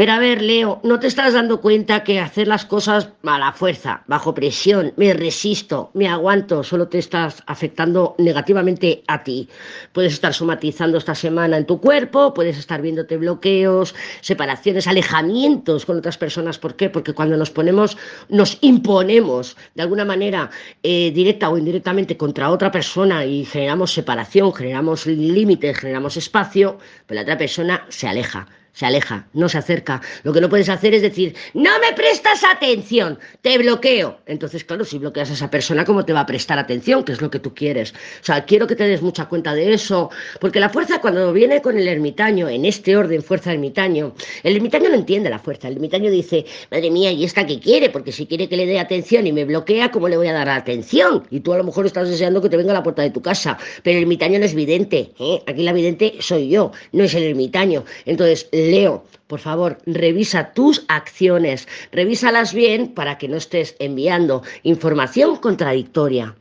Pero a ver, Leo, ¿no te estás dando cuenta que hacer las cosas a la fuerza, bajo presión, me resisto, me aguanto, solo te estás afectando negativamente a ti? Puedes estar somatizando esta semana en tu cuerpo, puedes estar viéndote bloqueos, separaciones, alejamientos con otras personas. ¿Por qué? Porque cuando nos ponemos, nos imponemos de alguna manera eh, directa o indirectamente contra otra persona y generamos separación, generamos límites, generamos espacio, pues la otra persona se aleja se aleja, no se acerca. Lo que no puedes hacer es decir, no me prestas atención, te bloqueo. Entonces, claro, si bloqueas a esa persona, ¿cómo te va a prestar atención? Que es lo que tú quieres. O sea, quiero que te des mucha cuenta de eso, porque la fuerza cuando viene con el ermitaño, en este orden, fuerza ermitaño, el ermitaño no entiende la fuerza. El ermitaño dice, madre mía, ¿y esta qué quiere? Porque si quiere que le dé atención y me bloquea, ¿cómo le voy a dar atención? Y tú a lo mejor estás deseando que te venga a la puerta de tu casa, pero el ermitaño no es vidente. ¿eh? Aquí la vidente soy yo, no es el ermitaño. Entonces, Leo, por favor, revisa tus acciones, revísalas bien para que no estés enviando información contradictoria.